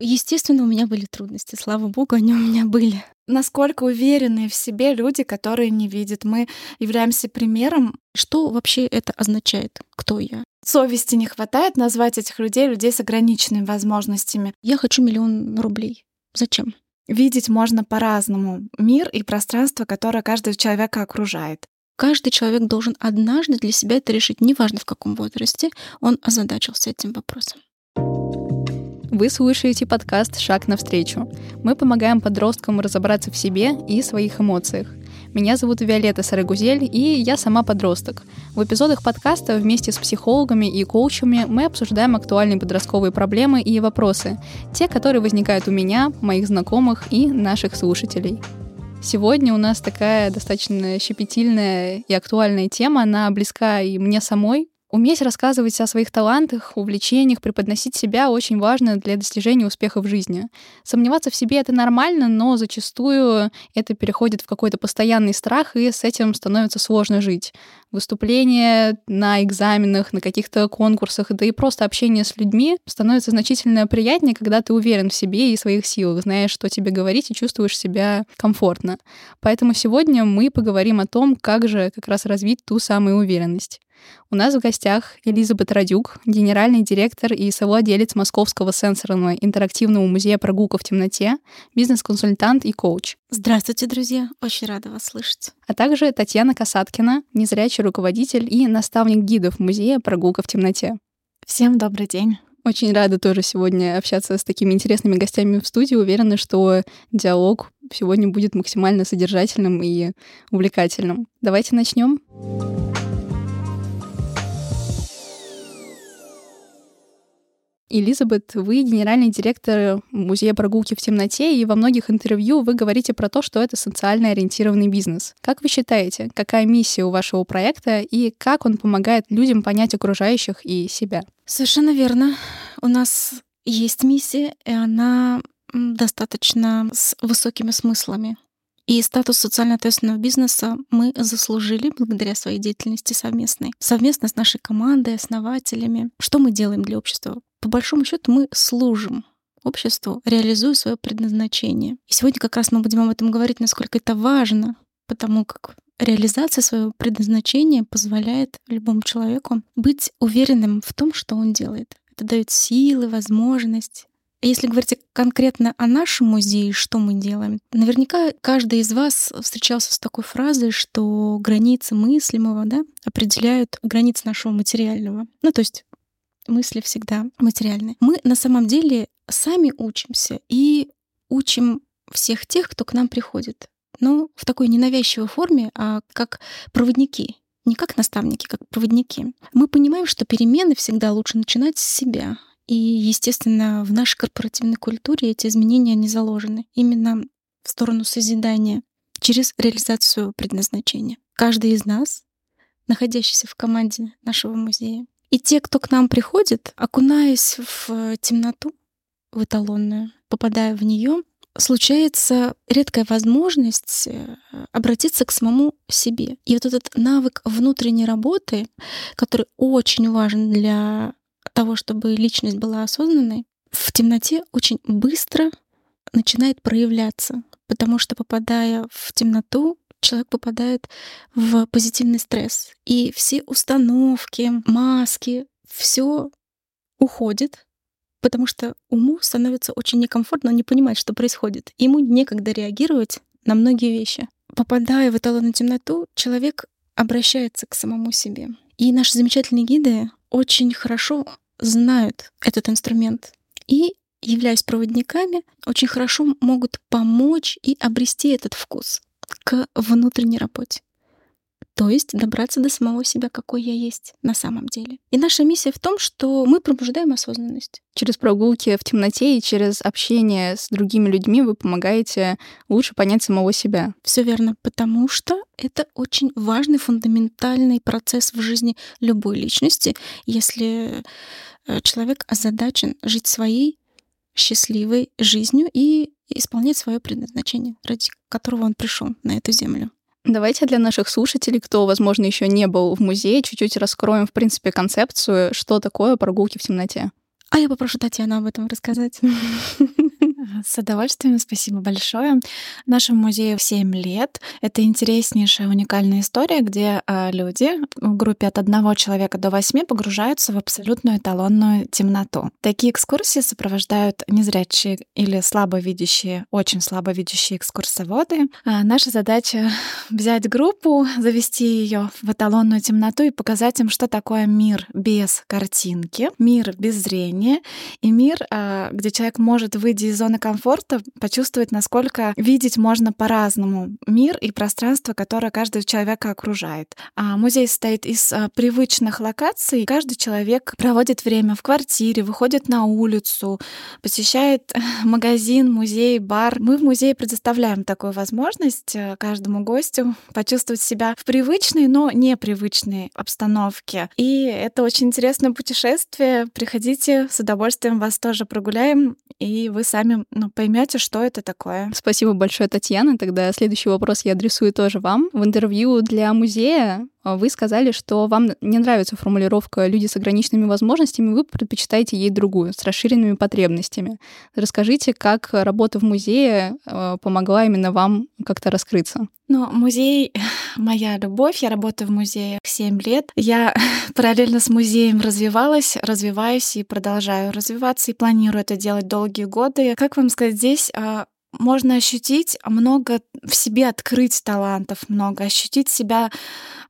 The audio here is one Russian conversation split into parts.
Естественно, у меня были трудности. Слава богу, они у меня были. Насколько уверенные в себе люди, которые не видят. Мы являемся примером. Что вообще это означает? Кто я? Совести не хватает назвать этих людей людей с ограниченными возможностями. Я хочу миллион рублей. Зачем? Видеть можно по-разному мир и пространство, которое каждого человека окружает. Каждый человек должен однажды для себя это решить, неважно в каком возрасте он озадачился этим вопросом. Вы слушаете подкаст «Шаг навстречу». Мы помогаем подросткам разобраться в себе и своих эмоциях. Меня зовут Виолетта Сарагузель, и я сама подросток. В эпизодах подкаста вместе с психологами и коучами мы обсуждаем актуальные подростковые проблемы и вопросы, те, которые возникают у меня, моих знакомых и наших слушателей. Сегодня у нас такая достаточно щепетильная и актуальная тема. Она близка и мне самой, Уметь рассказывать о своих талантах, увлечениях, преподносить себя очень важно для достижения успеха в жизни. Сомневаться в себе — это нормально, но зачастую это переходит в какой-то постоянный страх, и с этим становится сложно жить. Выступления на экзаменах, на каких-то конкурсах, да и просто общение с людьми становится значительно приятнее, когда ты уверен в себе и своих силах, знаешь, что тебе говорить и чувствуешь себя комфортно. Поэтому сегодня мы поговорим о том, как же как раз развить ту самую уверенность. У нас в гостях Элизабет Радюк, генеральный директор и совладелец Московского сенсорного интерактивного музея «Прогулка в темноте», бизнес-консультант и коуч. Здравствуйте, друзья! Очень рада вас слышать. А также Татьяна Касаткина, незрячий руководитель и наставник гидов музея «Прогулка в темноте». Всем добрый день! Очень рада тоже сегодня общаться с такими интересными гостями в студии. Уверена, что диалог сегодня будет максимально содержательным и увлекательным. Давайте начнем. Элизабет, вы генеральный директор музея прогулки в темноте, и во многих интервью вы говорите про то, что это социально ориентированный бизнес. Как вы считаете, какая миссия у вашего проекта и как он помогает людям понять окружающих и себя? Совершенно верно. У нас есть миссия, и она достаточно с высокими смыслами. И статус социально ответственного бизнеса мы заслужили благодаря своей деятельности совместной. Совместно с нашей командой, основателями. Что мы делаем для общества? По большому счету мы служим обществу, реализуя свое предназначение. И сегодня как раз мы будем об этом говорить, насколько это важно, потому как реализация своего предназначения позволяет любому человеку быть уверенным в том, что он делает. Это дает силы, возможность если говорить конкретно о нашем музее, что мы делаем, наверняка каждый из вас встречался с такой фразой, что границы мыслимого да, определяют границы нашего материального. Ну, то есть мысли всегда материальны. Мы на самом деле сами учимся и учим всех тех, кто к нам приходит. Но в такой ненавязчивой форме, а как проводники, не как наставники, как проводники. Мы понимаем, что перемены всегда лучше начинать с себя, и, естественно, в нашей корпоративной культуре эти изменения не заложены именно в сторону созидания через реализацию предназначения. Каждый из нас, находящийся в команде нашего музея, и те, кто к нам приходит, окунаясь в темноту, в эталонную, попадая в нее, случается редкая возможность э, обратиться к самому себе. И вот этот навык внутренней работы, который очень важен для того, чтобы личность была осознанной, в темноте очень быстро начинает проявляться, потому что попадая в темноту, человек попадает в позитивный стресс. И все установки, маски, все уходит, потому что уму становится очень некомфортно, он не понимает, что происходит. Ему некогда реагировать на многие вещи. Попадая в эталонную темноту, человек обращается к самому себе. И наши замечательные гиды очень хорошо знают этот инструмент и, являясь проводниками, очень хорошо могут помочь и обрести этот вкус к внутренней работе. То есть добраться до самого себя, какой я есть на самом деле. И наша миссия в том, что мы пробуждаем осознанность. Через прогулки в темноте и через общение с другими людьми вы помогаете лучше понять самого себя. Все верно, потому что это очень важный, фундаментальный процесс в жизни любой личности. Если э, человек озадачен жить своей счастливой жизнью и исполнять свое предназначение, ради которого он пришел на эту землю. Давайте для наших слушателей, кто, возможно, еще не был в музее, чуть-чуть раскроем, в принципе, концепцию, что такое прогулки в темноте. А я попрошу Татьяну об этом рассказать. С удовольствием, спасибо большое. Нашему музею 7 лет. Это интереснейшая, уникальная история, где а, люди в группе от одного человека до восьми погружаются в абсолютную эталонную темноту. Такие экскурсии сопровождают незрячие или слабовидящие, очень слабовидящие экскурсоводы. А наша задача взять группу, завести ее в эталонную темноту и показать им, что такое мир без картинки, мир без зрения и мир, а, где человек может выйти из зоны комфорта, почувствовать, насколько видеть можно по-разному мир и пространство, которое каждого человека окружает. А музей состоит из а, привычных локаций. Каждый человек проводит время в квартире, выходит на улицу, посещает магазин, музей, бар. Мы в музее предоставляем такую возможность э, каждому гостю почувствовать себя в привычной, но непривычной обстановке. И это очень интересное путешествие. Приходите, с удовольствием вас тоже прогуляем, и вы сами ну, поймете, что это такое. Спасибо большое, Татьяна. Тогда следующий вопрос я адресую тоже вам. В интервью для музея вы сказали, что вам не нравится формулировка «люди с ограниченными возможностями», вы предпочитаете ей другую, с расширенными потребностями. Расскажите, как работа в музее а, помогла именно вам как-то раскрыться? Ну, музей — моя любовь. Я работаю в музее 7 лет. Я параллельно с музеем развивалась, развиваюсь и продолжаю развиваться, и планирую это делать долгие годы. Как вам сказать, здесь а, можно ощутить много в себе открыть талантов, много ощутить себя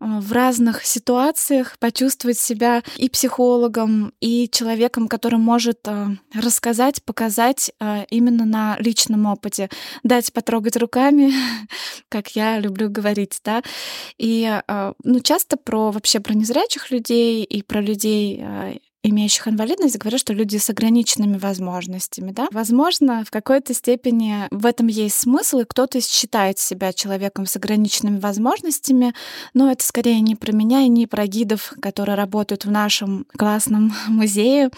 а, в разных ситуациях, почувствовать себя и психологом, и человеком, который может а, рассказать, показать а, именно на личном опыте, дать потрогать руками, как я люблю говорить, да. И ну, часто про вообще про незрячих людей и про людей имеющих инвалидность, говорят, что люди с ограниченными возможностями, да. Возможно, в какой-то степени в этом есть смысл, и кто-то считает себя человеком с ограниченными возможностями, но это скорее не про меня и не про гидов, которые работают в нашем классном музее.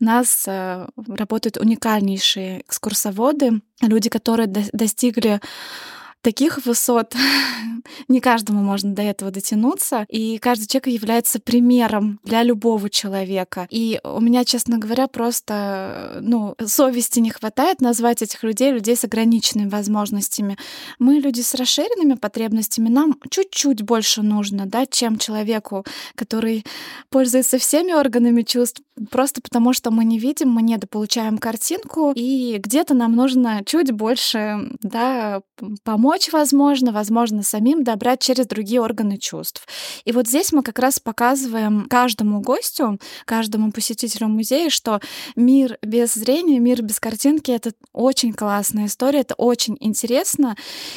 У нас э, работают уникальнейшие экскурсоводы, люди, которые достигли таких высот не каждому можно до этого дотянуться, и каждый человек является примером для любого человека. И у меня, честно говоря, просто ну, совести не хватает назвать этих людей людей с ограниченными возможностями. Мы люди с расширенными потребностями, нам чуть-чуть больше нужно, да, чем человеку, который пользуется всеми органами чувств, просто потому что мы не видим, мы недополучаем картинку, и где-то нам нужно чуть больше да, помочь возможно, возможно, самим добрать через другие органы чувств. И вот здесь мы как раз показываем каждому гостю, каждому посетителю музея, что мир без зрения, мир без картинки — это очень классная история, это очень интересно.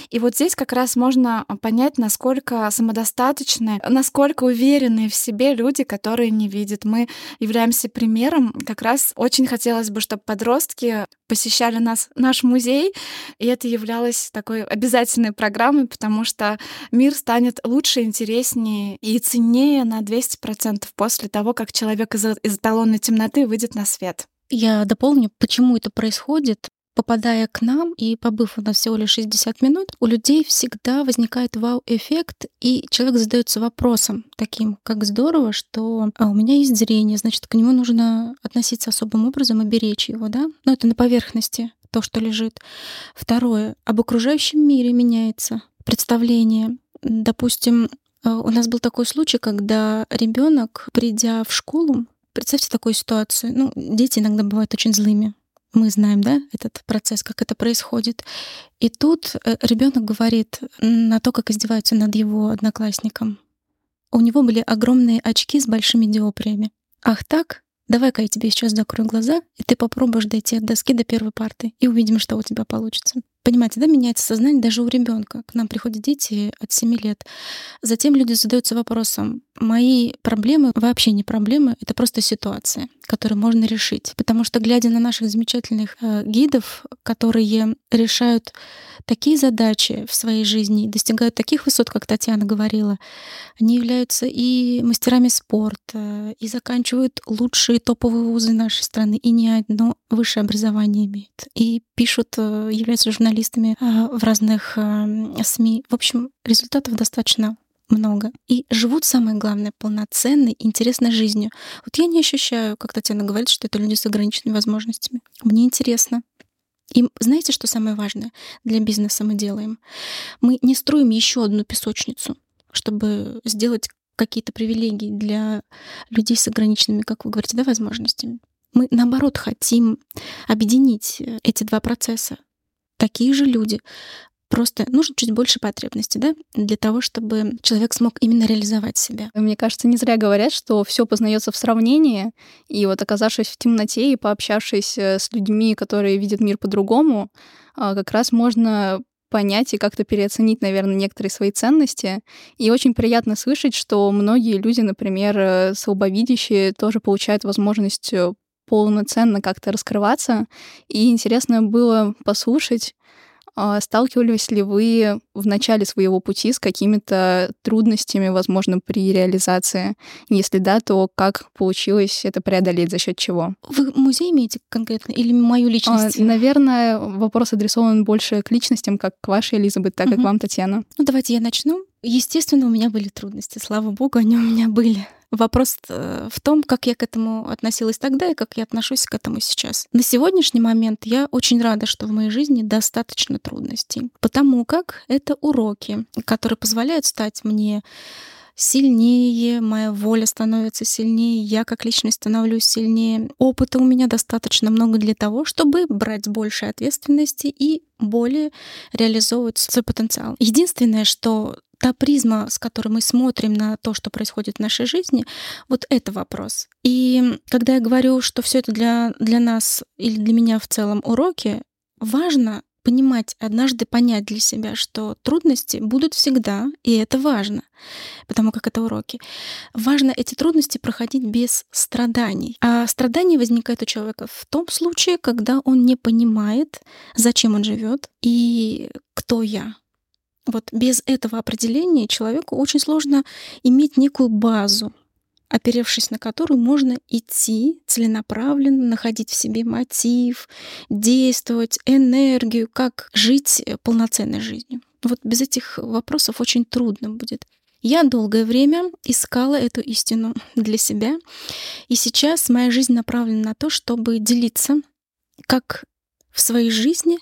И вот здесь как раз можно понять, насколько самодостаточны, насколько уверенные в себе люди, которые не видят. Мы являемся примером. Как раз очень хотелось бы, чтобы подростки посещали нас, наш музей, и это являлось такой обязательной программой, потому что мир станет лучше, интереснее и ценнее на 200% после того, как человек из, из эталонной темноты выйдет на свет. Я дополню, почему это происходит. Попадая к нам и побыв у нас всего лишь 60 минут, у людей всегда возникает вау-эффект, и человек задается вопросом таким, как здорово, что а, у меня есть зрение, значит, к нему нужно относиться особым образом и беречь его, да? Но это на поверхности то, что лежит. Второе, об окружающем мире меняется представление. Допустим, а, у нас был такой случай, когда ребенок, придя в школу, представьте такую ситуацию. Ну, дети иногда бывают очень злыми мы знаем, да, этот процесс, как это происходит. И тут э, ребенок говорит на то, как издеваются над его одноклассником. У него были огромные очки с большими диоптриями. Ах так? Давай-ка я тебе сейчас закрою глаза, и ты попробуешь дойти от доски до первой парты, и увидим, что у тебя получится. Понимаете, да, меняется сознание даже у ребенка. К нам приходят дети от 7 лет. Затем люди задаются вопросом, мои проблемы вообще не проблемы, это просто ситуация, которую можно решить. Потому что, глядя на наших замечательных э, гидов, которые решают такие задачи в своей жизни, достигают таких высот, как Татьяна говорила, они являются и мастерами спорта, и заканчивают лучшие топовые вузы нашей страны, и не одно высшее образование имеют, и пишут, э, являются журналистами э, в разных э, СМИ. В общем, результатов достаточно много и живут, самое главное, полноценной, интересной жизнью. Вот я не ощущаю, как Татьяна говорит, что это люди с ограниченными возможностями. Мне интересно. И знаете, что самое важное для бизнеса мы делаем? Мы не строим еще одну песочницу, чтобы сделать какие-то привилегии для людей с ограниченными, как вы говорите, да, возможностями. Мы, наоборот, хотим объединить э, эти два процесса. Такие же люди. Просто нужно чуть больше потребностей, да, для того, чтобы человек смог именно реализовать себя. Мне кажется, не зря говорят, что все познается в сравнении, и вот оказавшись в темноте и пообщавшись э, с людьми, которые видят мир по-другому, а, как раз можно понять и как-то переоценить, наверное, некоторые свои ценности. И очень приятно слышать, что многие люди, например, э, слабовидящие, тоже получают возможность э, полноценно как-то раскрываться. И интересно было послушать, а, сталкивались ли вы в начале своего пути с какими-то трудностями, возможно, при реализации? Если да, то как получилось это преодолеть, за счет чего? Вы музей имеете конкретно или мою а, личность? А, наверное, вопрос адресован больше к личностям, как к вашей, Элизабет, так угу. как вам, Татьяна. Ну, давайте я начну. Естественно, у меня были трудности, слава богу, они у меня были. Вопрос э, в том, как я к этому относилась тогда и как я отношусь к этому сейчас. На сегодняшний момент я очень рада, что в моей жизни достаточно трудностей, потому как это уроки, которые позволяют стать мне сильнее, моя воля становится сильнее, я как личность становлюсь сильнее. Опыта у меня достаточно много для того, чтобы брать больше ответственности и более реализовывать свой потенциал. Единственное, что та призма, с которой мы смотрим на то, что происходит в нашей жизни, вот это вопрос. И когда я говорю, что все это для, для нас или для меня в целом уроки, важно понимать, однажды понять для себя, что трудности будут всегда, и это важно, потому как это уроки. Важно эти трудности проходить без страданий. А страдания возникают у человека в том случае, когда он не понимает, зачем он живет и кто я. Вот без этого определения человеку очень сложно иметь некую базу, оперевшись на которую можно идти целенаправленно, находить в себе мотив, действовать, энергию, как жить полноценной жизнью. Вот без этих вопросов очень трудно будет. Я долгое время искала эту истину для себя, и сейчас моя жизнь направлена на то, чтобы делиться, как в своей жизни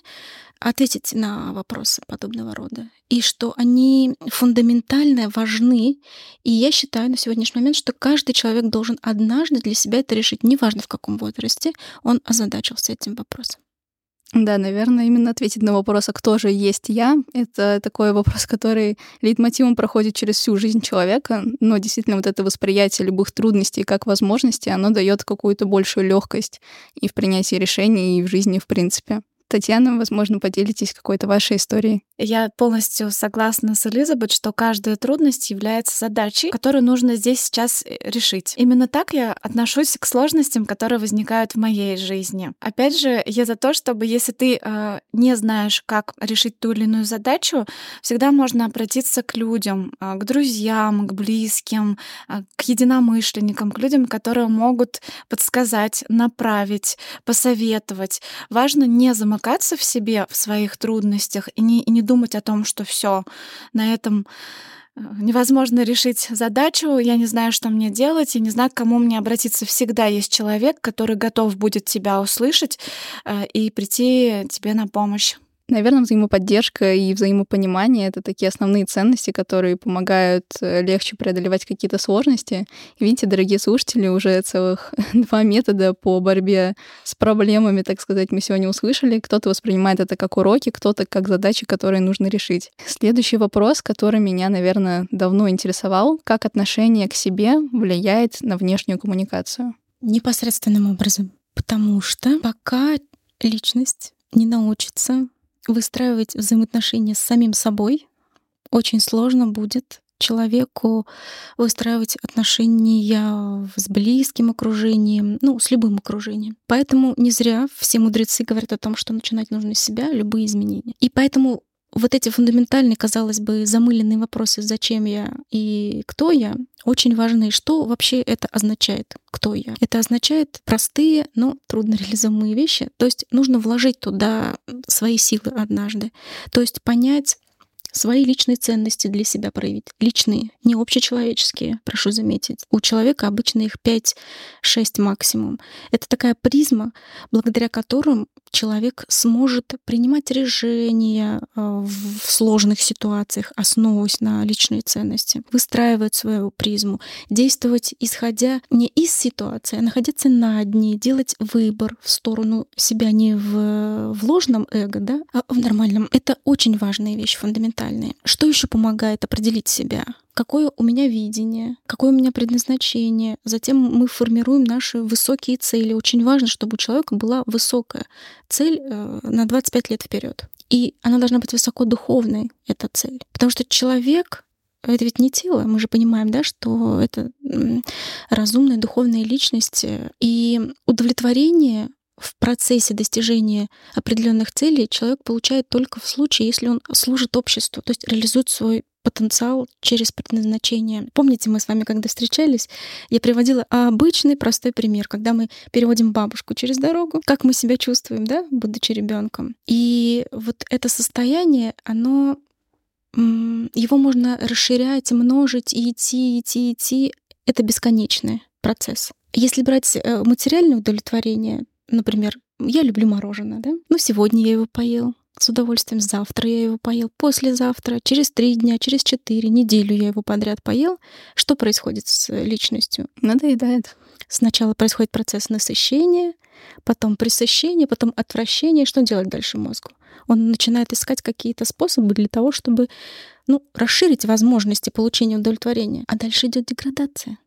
ответить на вопросы подобного рода. И что они фундаментально важны. И я считаю на сегодняшний момент, что каждый человек должен однажды для себя это решить, неважно в каком возрасте он озадачился этим вопросом. Да, наверное, именно ответить на вопрос, а кто же есть я, это такой вопрос, который лейтмотивом проходит через всю жизнь человека, но действительно вот это восприятие любых трудностей как возможности, оно дает какую-то большую легкость и в принятии решений, и в жизни в принципе. Татьяна, возможно, поделитесь какой-то вашей историей. Я полностью согласна с Элизабет, что каждая трудность является задачей, которую нужно здесь сейчас э, решить. Именно так я отношусь к сложностям, которые возникают в моей жизни. Опять же, я за то, чтобы если ты э, не знаешь, как решить ту или иную задачу, всегда можно обратиться к людям, э, к друзьям, к близким, э, к единомышленникам, к людям, которые могут подсказать, направить, посоветовать. Важно не замыкаться в себе, в своих трудностях и не, и не думать о том, что все на этом э, невозможно решить задачу, я не знаю, что мне делать, и не знаю, к кому мне обратиться. Всегда есть человек, который готов будет тебя услышать э, и прийти тебе на помощь. Наверное, взаимоподдержка и взаимопонимание — это такие основные ценности, которые помогают э, легче преодолевать какие-то сложности. И видите, дорогие слушатели, уже целых два метода по борьбе с проблемами, так сказать, мы сегодня услышали. Кто-то воспринимает это как уроки, кто-то как задачи, которые нужно решить. Следующий вопрос, который меня, наверное, давно интересовал, как отношение к себе влияет на внешнюю коммуникацию? Непосредственным образом. Потому что пока личность не научится выстраивать взаимоотношения с самим собой, очень сложно будет человеку выстраивать отношения с близким окружением, ну, с любым окружением. Поэтому не зря все мудрецы говорят о том, что начинать нужно с себя, любые изменения. И поэтому вот эти фундаментальные, казалось бы, замыленные вопросы, зачем я и кто я, очень важны. Что вообще это означает? Кто я? Это означает простые, но трудно реализуемые вещи. То есть нужно вложить туда свои силы однажды. То есть понять, свои личные ценности для себя проявить. Личные, не общечеловеческие, прошу заметить. У человека обычно их 5-6 максимум. Это такая призма, благодаря которым человек сможет принимать решения э, в сложных ситуациях, основываясь на личные ценности, выстраивать свою призму, действовать исходя не из ситуации, а находиться на дне, делать выбор в сторону себя не в, в ложном эго, да, а в нормальном. Это очень важная вещь, фундаментальная. Что еще помогает определить себя? какое у меня видение, какое у меня предназначение. Затем мы формируем наши высокие цели. Очень важно, чтобы у человека была высокая цель э, на 25 лет вперед. И она должна быть высокодуховной, эта цель. Потому что человек это ведь не тело, мы же понимаем, да, что это разумная духовная личность. И удовлетворение в процессе достижения определенных целей человек получает только в случае, если он служит обществу, то есть реализует свой потенциал через предназначение. Помните, мы с вами, когда встречались, я приводила обычный простой пример, когда мы переводим бабушку через дорогу, как мы себя чувствуем, да, будучи ребенком. И вот это состояние, оно его можно расширять, множить и идти, идти, идти. Это бесконечный процесс. Если брать э, материальное удовлетворение, например, я люблю мороженое, да? Ну, сегодня я его поел, с удовольствием. Завтра я его поел, послезавтра, через три дня, через четыре, неделю я его подряд поел. Что происходит с личностью? Надоедает. Сначала происходит процесс насыщения, потом пресыщение, потом отвращение. Что делать дальше мозгу? Он начинает искать какие-то способы для того, чтобы ну, расширить возможности получения удовлетворения. А дальше идет деградация.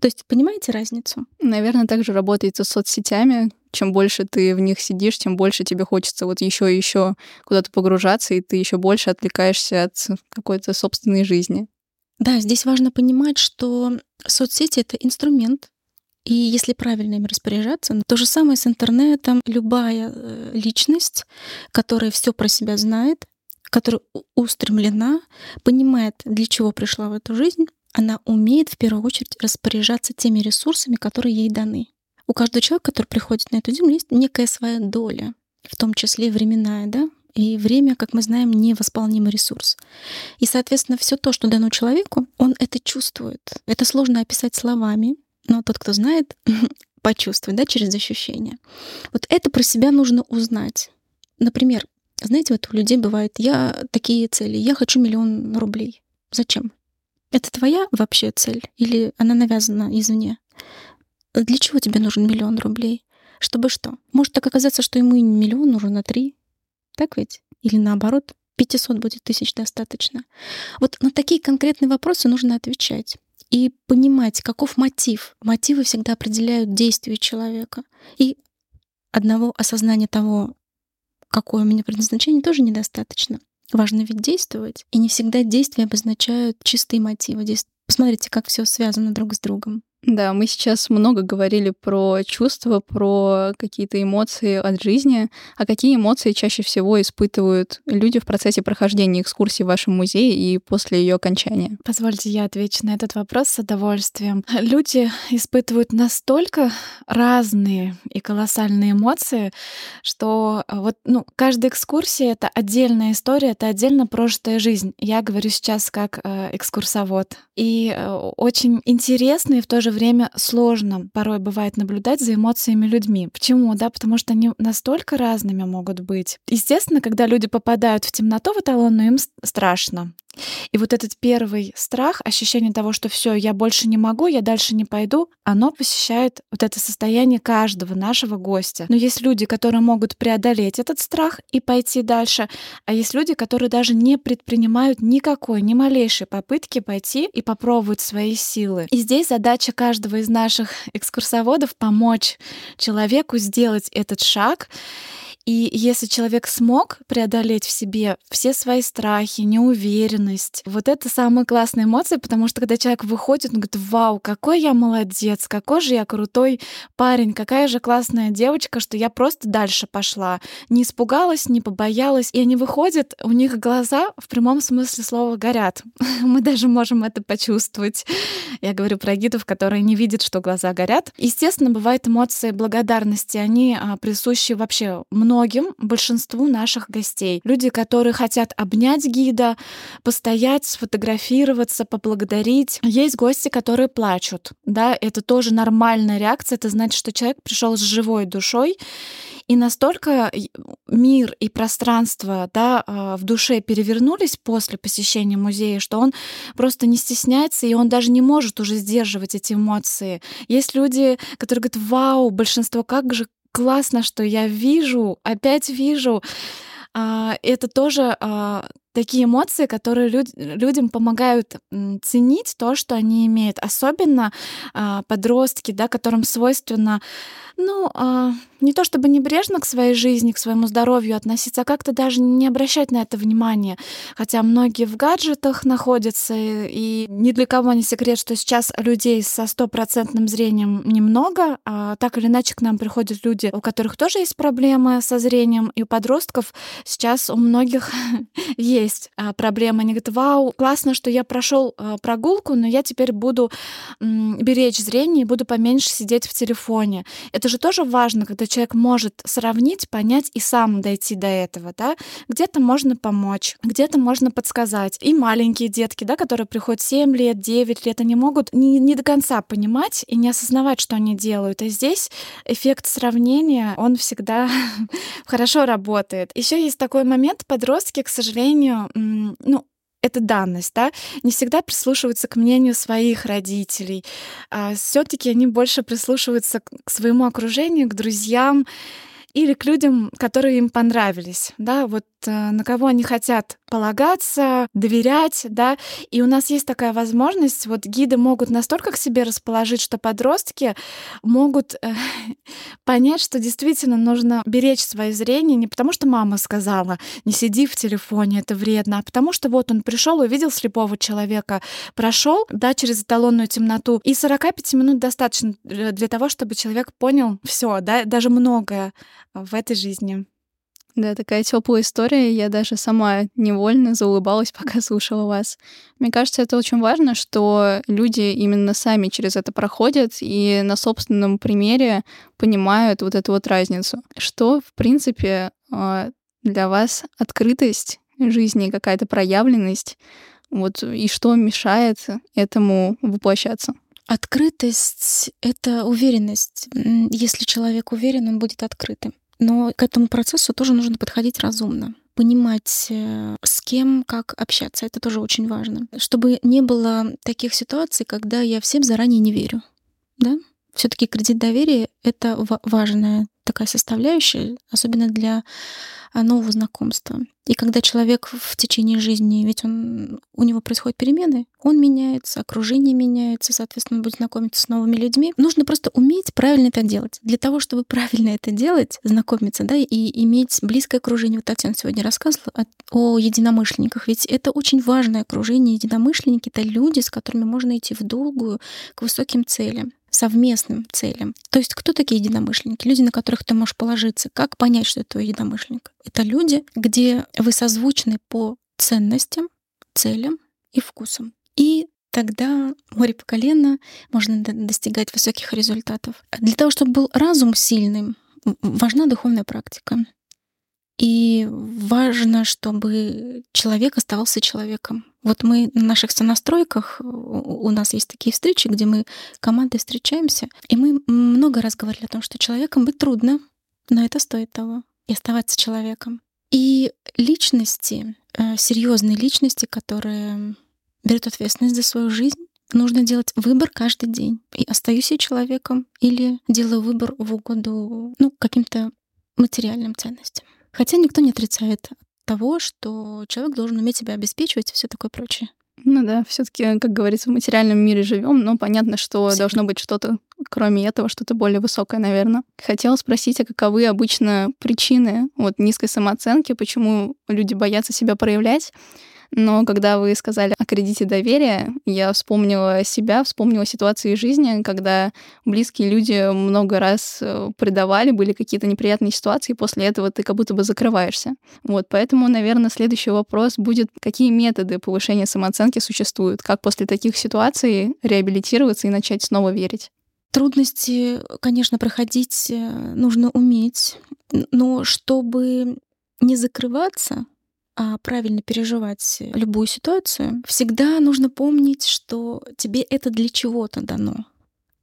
То есть понимаете разницу? Наверное, также работает с соцсетями. Чем больше ты в них сидишь, тем больше тебе хочется вот еще и еще куда-то погружаться, и ты еще больше отвлекаешься от какой-то собственной жизни. Да, здесь важно понимать, что соцсети — это инструмент, и если правильно им распоряжаться, то же самое с интернетом. Любая э, личность, которая все про себя знает, которая устремлена, понимает, для чего пришла в эту жизнь, она умеет в первую очередь распоряжаться теми ресурсами, которые ей даны. У каждого человека, который приходит на эту землю, есть некая своя доля, в том числе временная, да, и время, как мы знаем, невосполнимый ресурс. И, соответственно, все то, что дано человеку, он это чувствует. Это сложно описать словами, но тот, кто знает, почувствует, да, через ощущения. Вот это про себя нужно узнать. Например, знаете, вот у людей бывает, я такие цели, я хочу миллион рублей. Зачем? Это твоя вообще цель или она навязана извне? Для чего тебе нужен миллион рублей? Чтобы что? Может так оказаться, что ему и не миллион нужен, а три? Так ведь? Или наоборот, 500 будет тысяч достаточно. Вот на такие конкретные вопросы нужно отвечать и понимать, каков мотив. Мотивы всегда определяют действие человека. И одного осознания того, какое у меня предназначение, тоже недостаточно. Важно ведь действовать. И не всегда действия обозначают чистые мотивы. Здесь посмотрите, как все связано друг с другом. Да, мы сейчас много говорили про чувства, про какие-то эмоции от жизни. А какие эмоции чаще всего испытывают люди в процессе прохождения экскурсии в вашем музее и после ее окончания? Позвольте, я отвечу на этот вопрос с удовольствием. Люди испытывают настолько разные и колоссальные эмоции, что а, вот ну, каждая экскурсия — это отдельная история, это отдельно прожитая жизнь. Я говорю сейчас как э, экскурсовод. И э, очень интересно и в то же же время сложно порой бывает наблюдать за эмоциями людьми. Почему? Да, потому что они настолько разными могут быть. Естественно, когда люди попадают в темноту в эталонную, им страшно. И вот этот первый страх, ощущение того, что все, я больше не могу, я дальше не пойду, оно посещает вот это состояние каждого нашего гостя. Но есть люди, которые могут преодолеть этот страх и пойти дальше, а есть люди, которые даже не предпринимают никакой, ни малейшей попытки пойти и попробовать свои силы. И здесь задача каждого из наших экскурсоводов помочь человеку сделать этот шаг и если человек смог преодолеть в себе все свои страхи, неуверенность, вот это самые классные эмоции, потому что когда человек выходит, он говорит, вау, какой я молодец, какой же я крутой парень, какая же классная девочка, что я просто дальше пошла. Не испугалась, не побоялась. И они выходят, у них глаза в прямом смысле слова горят. Мы даже можем это почувствовать. Я говорю про гидов, которые не видят, что глаза горят. Естественно, бывают эмоции благодарности. Они а, присущи вообще многим многим, большинству наших гостей. Люди, которые хотят обнять гида, постоять, сфотографироваться, поблагодарить. Есть гости, которые плачут. Да, это тоже нормальная реакция. Это значит, что человек пришел с живой душой и настолько мир и пространство да, а, в душе перевернулись после посещения музея, что он просто не стесняется, и он даже не может уже сдерживать эти эмоции. Есть люди, которые говорят, вау, большинство, как же классно, что я вижу, опять вижу. А, это тоже а, такие эмоции, которые люд, людям помогают ценить то, что они имеют. Особенно а, подростки, да, которым свойственно, ну, а, не то чтобы небрежно к своей жизни, к своему здоровью относиться, а как-то даже не обращать на это внимания. Хотя многие в гаджетах находятся, и ни для кого не секрет, что сейчас людей со стопроцентным зрением немного. А так или иначе к нам приходят люди, у которых тоже есть проблемы со зрением, и у подростков сейчас у многих есть есть а, проблема. Они говорят, вау, классно, что я прошел а, прогулку, но я теперь буду беречь зрение и буду поменьше сидеть в телефоне. Это же тоже важно, когда человек может сравнить, понять и сам дойти до этого, да. Где-то можно помочь, где-то можно подсказать. И маленькие детки, да, которые приходят 7 лет, 9 лет, они могут не, не до конца понимать и не осознавать, что они делают. А здесь эффект сравнения, он всегда хорошо работает. Еще есть такой момент, подростки, к сожалению, сожалению, ну, это данность, да, не всегда прислушиваются к мнению своих родителей. А все-таки они больше прислушиваются к своему окружению, к друзьям или к людям, которые им понравились, да, вот на кого они хотят полагаться, доверять, да, и у нас есть такая возможность, вот гиды могут настолько к себе расположить, что подростки могут э, понять, что действительно нужно беречь свое зрение не потому, что мама сказала, не сиди в телефоне, это вредно, а потому что вот он пришел, увидел слепого человека, прошел, да, через эталонную темноту, и 45 минут достаточно э, для того, чтобы человек понял все, да, даже многое в этой жизни. Да, такая теплая история. Я даже сама невольно заулыбалась, пока слушала вас. Мне кажется, это очень важно, что люди именно сами через это проходят и на собственном примере понимают вот эту вот разницу. Что, в принципе, а, для вас открытость жизни, какая-то проявленность, вот, и что мешает этому воплощаться? Открытость — это уверенность. Если человек уверен, он будет открытым. Но к этому процессу тоже нужно подходить разумно понимать, э, с кем, как общаться. Это тоже очень важно. Чтобы не было таких ситуаций, когда я всем заранее не верю. Да? Все таки кредит доверия — это важная такая составляющая, особенно для а, нового знакомства. И когда человек в течение жизни, ведь он, у него происходят перемены, он меняется, окружение меняется, соответственно, он будет знакомиться с новыми людьми. Нужно просто уметь правильно это делать. Для того, чтобы правильно это делать, знакомиться, да, и иметь близкое окружение. Вот Татьяна сегодня рассказывала о, о единомышленниках. Ведь это очень важное окружение. Единомышленники — это люди, с которыми можно идти в долгую к высоким целям совместным целям. То есть кто такие единомышленники? Люди, на которых ты можешь положиться. Как понять, что это твой единомышленник? Это люди, где вы созвучны по ценностям, целям и вкусам. И тогда море по колено можно достигать высоких результатов. Для того, чтобы был разум сильным, важна духовная практика. И важно, чтобы человек оставался человеком. Вот мы на наших сонастройках, у нас есть такие встречи, где мы командой встречаемся, и мы много раз говорили о том, что человеком быть трудно, но это стоит того, и оставаться человеком. И личности, э, серьезные личности, которые берут ответственность за свою жизнь, нужно делать выбор каждый день. И остаюсь я человеком или делаю выбор в угоду ну, каким-то материальным ценностям. Хотя никто не отрицает того, что человек должен уметь себя обеспечивать и все такое прочее. Ну да, все-таки, как говорится, в материальном мире живем, но понятно, что Все. должно быть что-то, кроме этого, что-то более высокое, наверное. Хотела спросить, а каковы обычно причины вот низкой самооценки, почему люди боятся себя проявлять? Но когда вы сказали о кредите доверия, я вспомнила себя, вспомнила ситуации жизни, когда близкие люди много раз э, предавали, были какие-то неприятные ситуации, и после этого ты как будто бы закрываешься. Вот, поэтому, наверное, следующий вопрос будет, какие методы повышения самооценки существуют, как после таких ситуаций реабилитироваться и начать снова верить? Трудности, конечно, проходить э, нужно уметь, но чтобы не закрываться, а правильно переживать любую ситуацию, всегда нужно помнить, что тебе это для чего-то дано.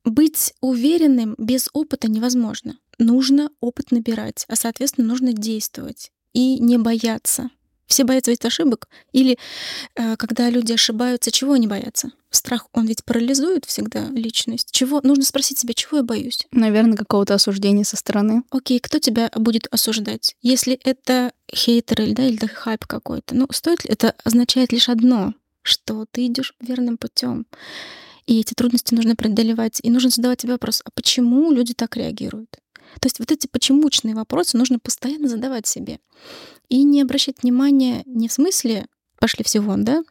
Быть уверенным без опыта невозможно. Нужно опыт набирать, а соответственно нужно действовать и не бояться. Все боятся ведь ошибок. Или э, когда люди ошибаются, чего они боятся? Страх, он ведь парализует всегда личность. Чего? Нужно спросить себя, чего я боюсь? Наверное, какого-то осуждения со стороны. Окей, кто тебя будет осуждать? Если это хейтер или, да, или это хайп какой-то, ну, стоит ли? Это означает лишь одно, что ты идешь верным путем. И эти трудности нужно преодолевать. И нужно задавать себе вопрос, а почему люди так реагируют? То есть вот эти почемучные вопросы нужно постоянно задавать себе. И не обращать внимания не в смысле «пошли все вон», да,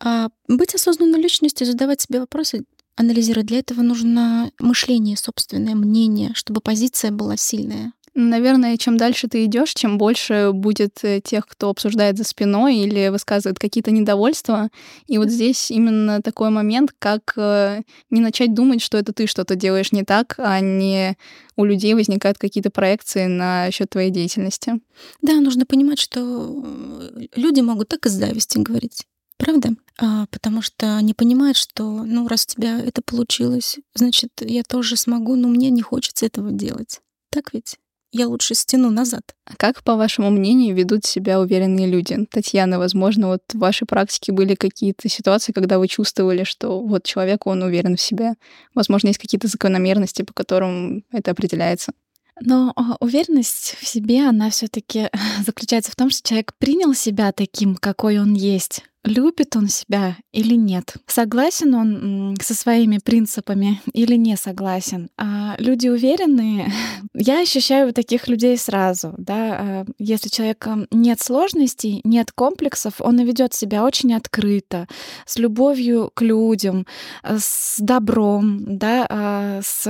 а быть осознанной личностью, задавать себе вопросы, анализировать. Для этого нужно мышление, собственное мнение, чтобы позиция была сильная. Наверное, чем дальше ты идешь, чем больше будет э, тех, кто обсуждает за спиной или высказывает какие-то недовольства. И вот здесь именно такой момент, как э, не начать думать, что это ты что-то делаешь не так, а не у людей возникают какие-то проекции на счет твоей деятельности. Да, нужно понимать, что э, люди могут так из зависти говорить. Правда? А, потому что они понимают, что, ну, раз у тебя это получилось, значит, я тоже смогу, но мне не хочется этого делать. Так ведь? Я лучше стяну назад. А как, по вашему мнению, ведут себя уверенные люди? Татьяна, возможно, вот в вашей практике были какие-то ситуации, когда вы чувствовали, что вот человек, он уверен в себе. Возможно, есть какие-то закономерности, по которым это определяется. Но а, уверенность в себе, она все-таки заключается в том, что человек принял себя таким, какой он есть любит он себя или нет, согласен он со своими принципами или не согласен. А люди уверенные, я ощущаю таких людей сразу, да, а, если человека нет сложностей, нет комплексов, он ведет себя очень открыто, с любовью к людям, э, с добром, да, а, с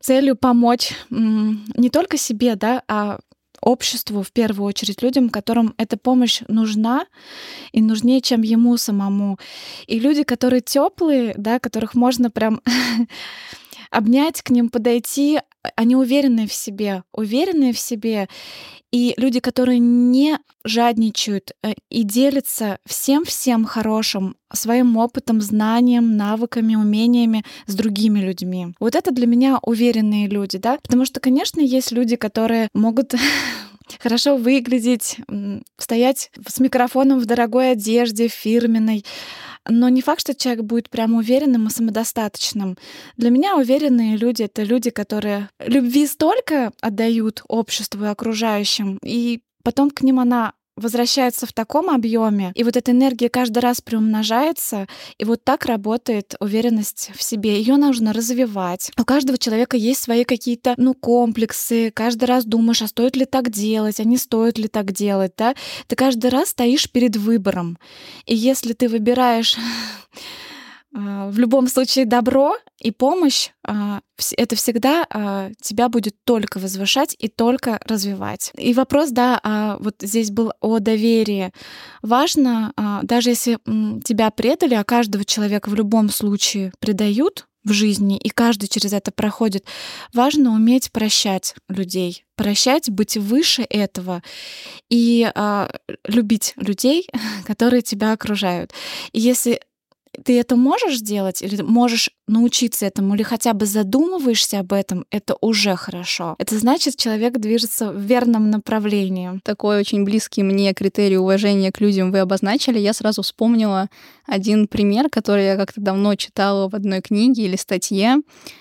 целью помочь не только себе, да, а обществу, в первую очередь людям, которым эта помощь нужна и нужнее, чем ему самому. И люди, которые теплые, да, которых можно прям обнять, к ним подойти, они уверенные в себе, уверенные в себе. И люди, которые не жадничают э, и делятся всем-всем хорошим, своим опытом, знанием, навыками, умениями с другими людьми. Вот это для меня уверенные люди, да? Потому что, конечно, есть люди, которые могут хорошо выглядеть, стоять с микрофоном в дорогой одежде, фирменной, но не факт, что человек будет прям уверенным и самодостаточным. Для меня уверенные люди — это люди, которые любви столько отдают обществу и окружающим, и потом к ним она возвращается в таком объеме, и вот эта энергия каждый раз приумножается, и вот так работает уверенность в себе. Ее нужно развивать. У каждого человека есть свои какие-то, ну, комплексы. Каждый раз думаешь, а стоит ли так делать, а не стоит ли так делать, да? Ты каждый раз стоишь перед выбором. И если ты выбираешь в любом случае добро и помощь а, это всегда а, тебя будет только возвышать и только развивать. И вопрос, да, вот здесь был о доверии. Важно, даже если тебя предали, а каждого человека в любом случае предают в жизни, и каждый через это проходит, важно уметь прощать людей, прощать, быть выше этого и любить людей, которые тебя окружают. И если ты это можешь сделать или можешь научиться этому, или хотя бы задумываешься об этом, это уже хорошо. Это значит, человек движется в верном направлении. Такой очень близкий мне критерий уважения к людям вы обозначили. Я сразу вспомнила один пример, который я как-то давно читала в одной книге или статье,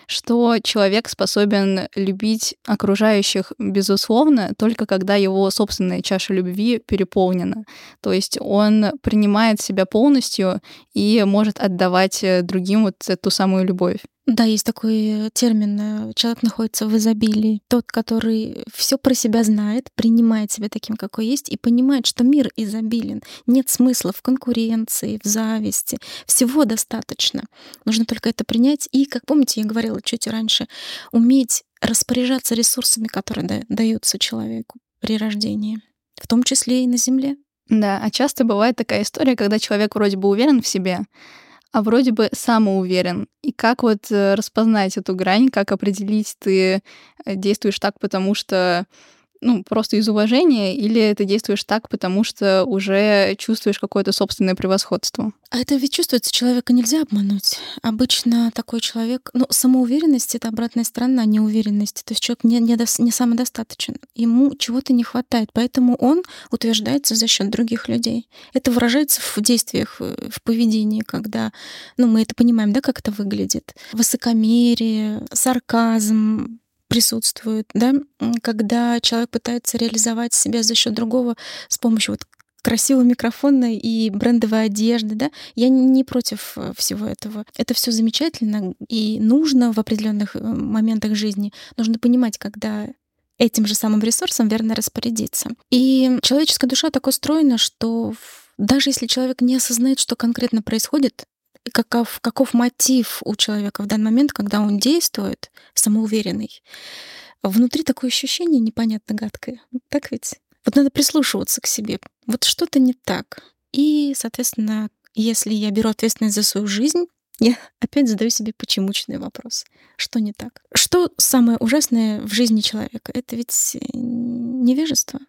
что человек способен любить окружающих, безусловно, только когда его собственная чаша любви переполнена. То есть он принимает себя полностью и может отдавать другим вот ту самую самую любовь. Да, есть такой термин. Э, человек находится в изобилии. Тот, который все про себя знает, принимает себя таким, какой есть, и понимает, что мир изобилен. Нет смысла в конкуренции, в зависти. Всего достаточно. Нужно только это принять. И, как помните, я говорила чуть раньше, уметь распоряжаться ресурсами, которые даются человеку при рождении, в том числе и на Земле. Да, а часто бывает такая история, когда человек вроде бы уверен в себе, а вроде бы самоуверен. И как вот э, распознать эту грань, как определить, ты э, действуешь так, потому что ну, просто из уважения, или ты действуешь так, потому что уже чувствуешь какое-то собственное превосходство? А это ведь чувствуется, человека нельзя обмануть. Обычно такой человек... Ну, самоуверенность — это обратная сторона неуверенности. То есть человек не, не, до, не самодостаточен. Ему чего-то не хватает, поэтому он утверждается за счет других людей. Это выражается в действиях, в поведении, когда... Ну, мы это понимаем, да, как это выглядит. Высокомерие, сарказм, присутствует, да, когда человек пытается реализовать себя за счет другого с помощью вот красивого микрофона и брендовой одежды, да, я не против э, всего этого. Это все замечательно и нужно в определенных э, моментах жизни. Нужно понимать, когда этим же самым ресурсом верно распорядиться. И человеческая душа так устроена, что даже если человек не осознает, что конкретно происходит, каков, каков мотив у человека в данный момент, когда он действует, самоуверенный. Внутри такое ощущение непонятно гадкое. Так ведь? Вот надо прислушиваться к себе. Вот что-то не так. И, соответственно, если я беру ответственность за свою жизнь, я опять задаю себе почемучный вопрос. Что не так? Что самое ужасное в жизни человека? Это ведь невежество.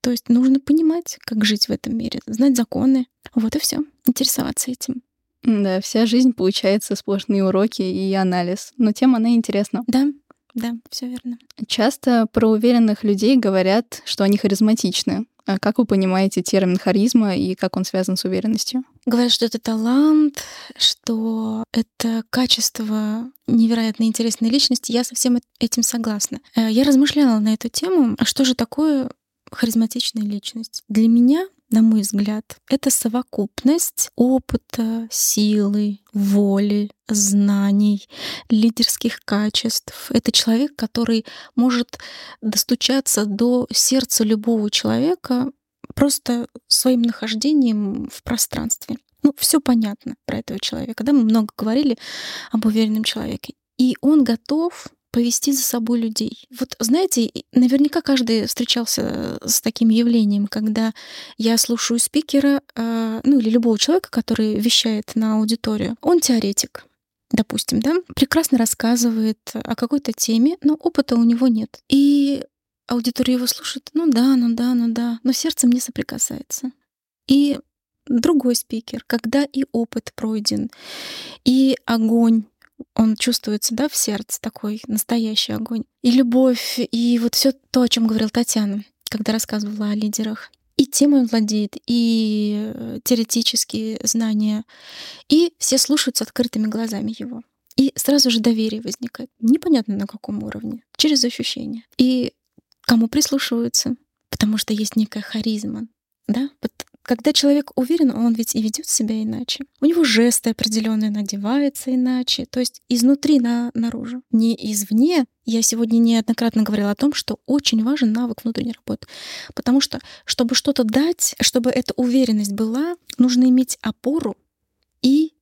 То есть нужно понимать, как жить в этом мире, знать законы. Вот и все. Интересоваться этим. Да, вся жизнь получается сплошные уроки и анализ. Но тема, она интересна. Да, да, все верно. Часто про уверенных людей говорят, что они харизматичны. А как вы понимаете термин харизма и как он связан с уверенностью? Говорят, что это талант, что это качество невероятно интересной личности. Я со всем этим согласна. Э, я размышляла на эту тему. А что же такое харизматичная личность? Для меня на мой взгляд, это совокупность опыта, силы, воли, знаний, лидерских качеств. Это человек, который может достучаться до сердца любого человека просто своим нахождением в пространстве. Ну, все понятно про этого человека. Да? Мы много говорили об уверенном человеке. И он готов повести за собой людей. Вот знаете, наверняка каждый встречался с таким явлением, когда я слушаю спикера, а, ну или любого человека, который вещает на аудиторию. Он теоретик, допустим, да, прекрасно рассказывает о какой-то теме, но опыта у него нет. И аудитория его слушает, ну да, ну да, ну да, но сердцем не соприкасается. И другой спикер, когда и опыт пройден, и огонь он чувствуется, да, в сердце такой настоящий огонь. И любовь, и вот все то, о чем говорила Татьяна, когда рассказывала о лидерах. И темой владеет, и э, теоретические знания, и все слушают с открытыми глазами его. И сразу же доверие возникает. Непонятно на каком уровне, через ощущения. И кому прислушиваются, потому что есть некая харизма, да, когда человек уверен, он ведь и ведет себя иначе. У него жесты определенные надеваются иначе, то есть изнутри на, наружу, не извне. Я сегодня неоднократно говорила о том, что очень важен навык внутренней работы. Потому что, чтобы что-то дать, чтобы эта уверенность была, нужно иметь опору и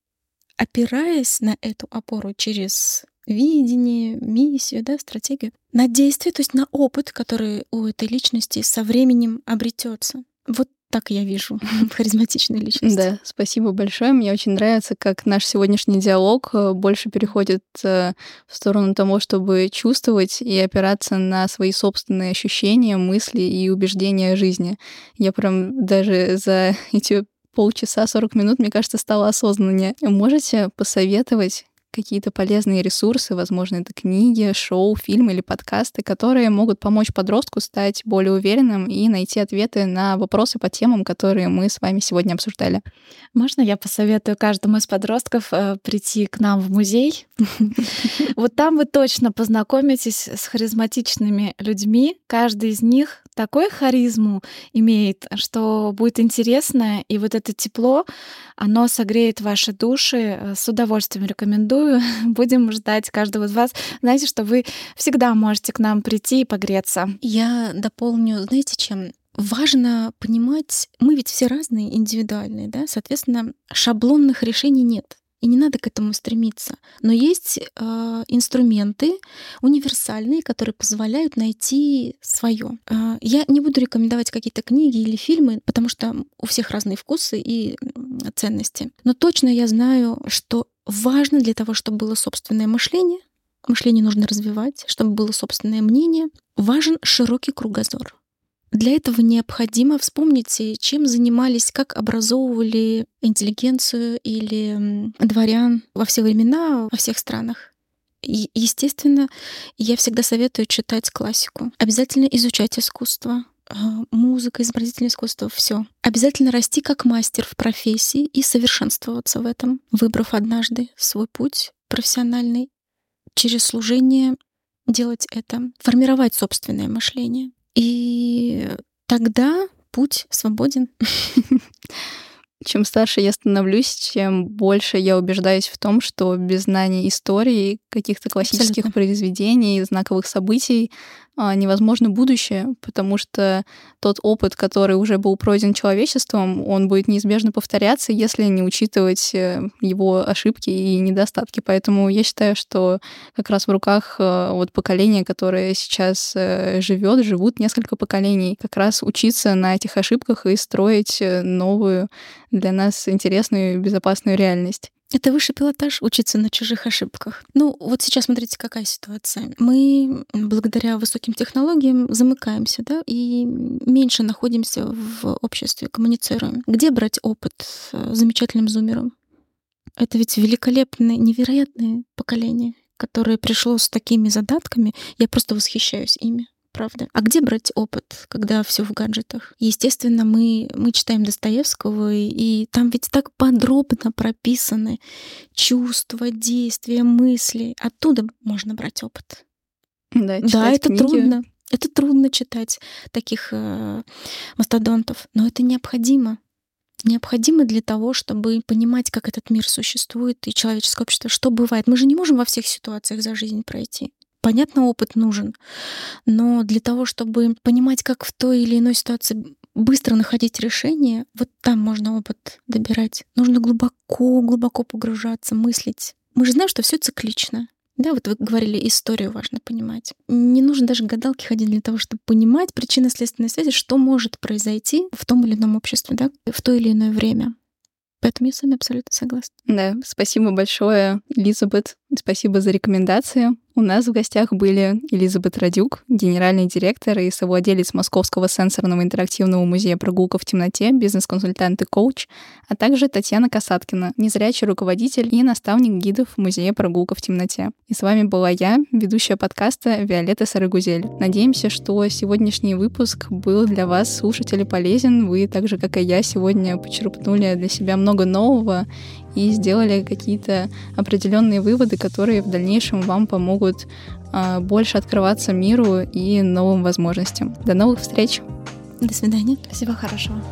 опираясь на эту опору через видение, миссию, да, стратегию, на действие, то есть на опыт, который у этой личности со временем обретется. Вот так я вижу харизматичную личность. Да, спасибо большое. Мне очень нравится, как наш сегодняшний диалог э, больше переходит э, в сторону того, чтобы чувствовать и опираться на свои собственные ощущения, мысли и убеждения жизни. Я прям даже за эти полчаса, 40 минут, мне кажется, стала осознаннее. Можете посоветовать какие-то полезные ресурсы, возможно, это книги, шоу, фильмы или подкасты, которые могут помочь подростку стать более уверенным и найти ответы на вопросы по темам, которые мы с вами сегодня обсуждали. Можно я посоветую каждому из подростков э, прийти к нам в музей? Вот там вы точно познакомитесь с харизматичными людьми. Каждый из них такой харизму имеет, что будет интересно, и вот это тепло, оно согреет ваши души. Э, с удовольствием рекомендую рекомендую. Будем ждать каждого из вас. Знаете, что вы всегда можете к нам прийти и погреться. Я дополню, знаете, чем? Важно понимать, мы ведь все разные, индивидуальные, да, соответственно, шаблонных решений нет и не надо к этому стремиться. Но есть э, инструменты универсальные, которые позволяют найти свое. Э, я не буду рекомендовать какие-то книги или фильмы, потому что у всех разные вкусы, и ценности. Но точно я знаю, что важно для того, чтобы было собственное мышление, мышление нужно развивать, чтобы было собственное мнение, важен широкий кругозор. Для этого необходимо вспомнить, чем занимались, как образовывали интеллигенцию или дворян во все времена, во всех странах. И, естественно, я всегда советую читать классику. Обязательно изучать искусство, музыка, изобразительное искусство, все. Обязательно расти как мастер в профессии и совершенствоваться в этом, выбрав однажды свой путь профессиональный, через служение делать это, формировать собственное мышление. И тогда путь свободен. Чем старше я становлюсь, тем больше я убеждаюсь в том, что без знания истории, каких-то классических Абсолютно. произведений, знаковых событий а, невозможно будущее, потому что тот опыт, который уже был пройден человечеством, он будет неизбежно повторяться, если не учитывать э, его ошибки и недостатки. Поэтому я считаю, что как раз в руках э, вот поколения, которое сейчас э, живет, живут несколько поколений, как раз учиться на этих ошибках и строить новую для нас интересную и безопасную реальность. Это высший пилотаж — учиться на чужих ошибках. Ну, вот сейчас смотрите, какая ситуация. Мы благодаря высоким технологиям замыкаемся, да, и меньше находимся в обществе, коммуницируем. Где брать опыт замечательным зумером? Это ведь великолепное, невероятное поколение, которое пришло с такими задатками. Я просто восхищаюсь ими правда. А где брать опыт, когда все в гаджетах? Естественно, мы, мы читаем Достоевского, и, и там ведь так подробно прописаны чувства, действия, мысли. Оттуда можно брать опыт. Да, да это книги. трудно. Это трудно читать таких э, мастодонтов, но это необходимо. Необходимо для того, чтобы понимать, как этот мир существует и человеческое общество, что бывает. Мы же не можем во всех ситуациях за жизнь пройти. Понятно, опыт нужен, но для того, чтобы понимать, как в той или иной ситуации быстро находить решение, вот там можно опыт добирать. Нужно глубоко-глубоко погружаться, мыслить. Мы же знаем, что все циклично. Да, вот вы говорили, историю важно понимать. Не нужно даже гадалки ходить для того, чтобы понимать причинно-следственные связи, что может произойти в том или ином обществе, да, в то или иное время. Поэтому я с вами абсолютно согласна. Да, спасибо большое, Элизабет. Спасибо за рекомендации. У нас в гостях были Элизабет Радюк, генеральный директор и совладелец Московского сенсорного интерактивного музея «Прогулка в темноте», бизнес-консультант и коуч, а также Татьяна Касаткина, незрячий руководитель и наставник гидов музея «Прогулка в темноте». И с вами была я, ведущая подкаста Виолетта Сарагузель. Надеемся, что сегодняшний выпуск был для вас, слушатели, полезен. Вы, так же, как и я, сегодня почерпнули для себя много нового и сделали какие-то определенные выводы, которые в дальнейшем вам помогут а, больше открываться миру и новым возможностям. До новых встреч! До свидания. Всего хорошего.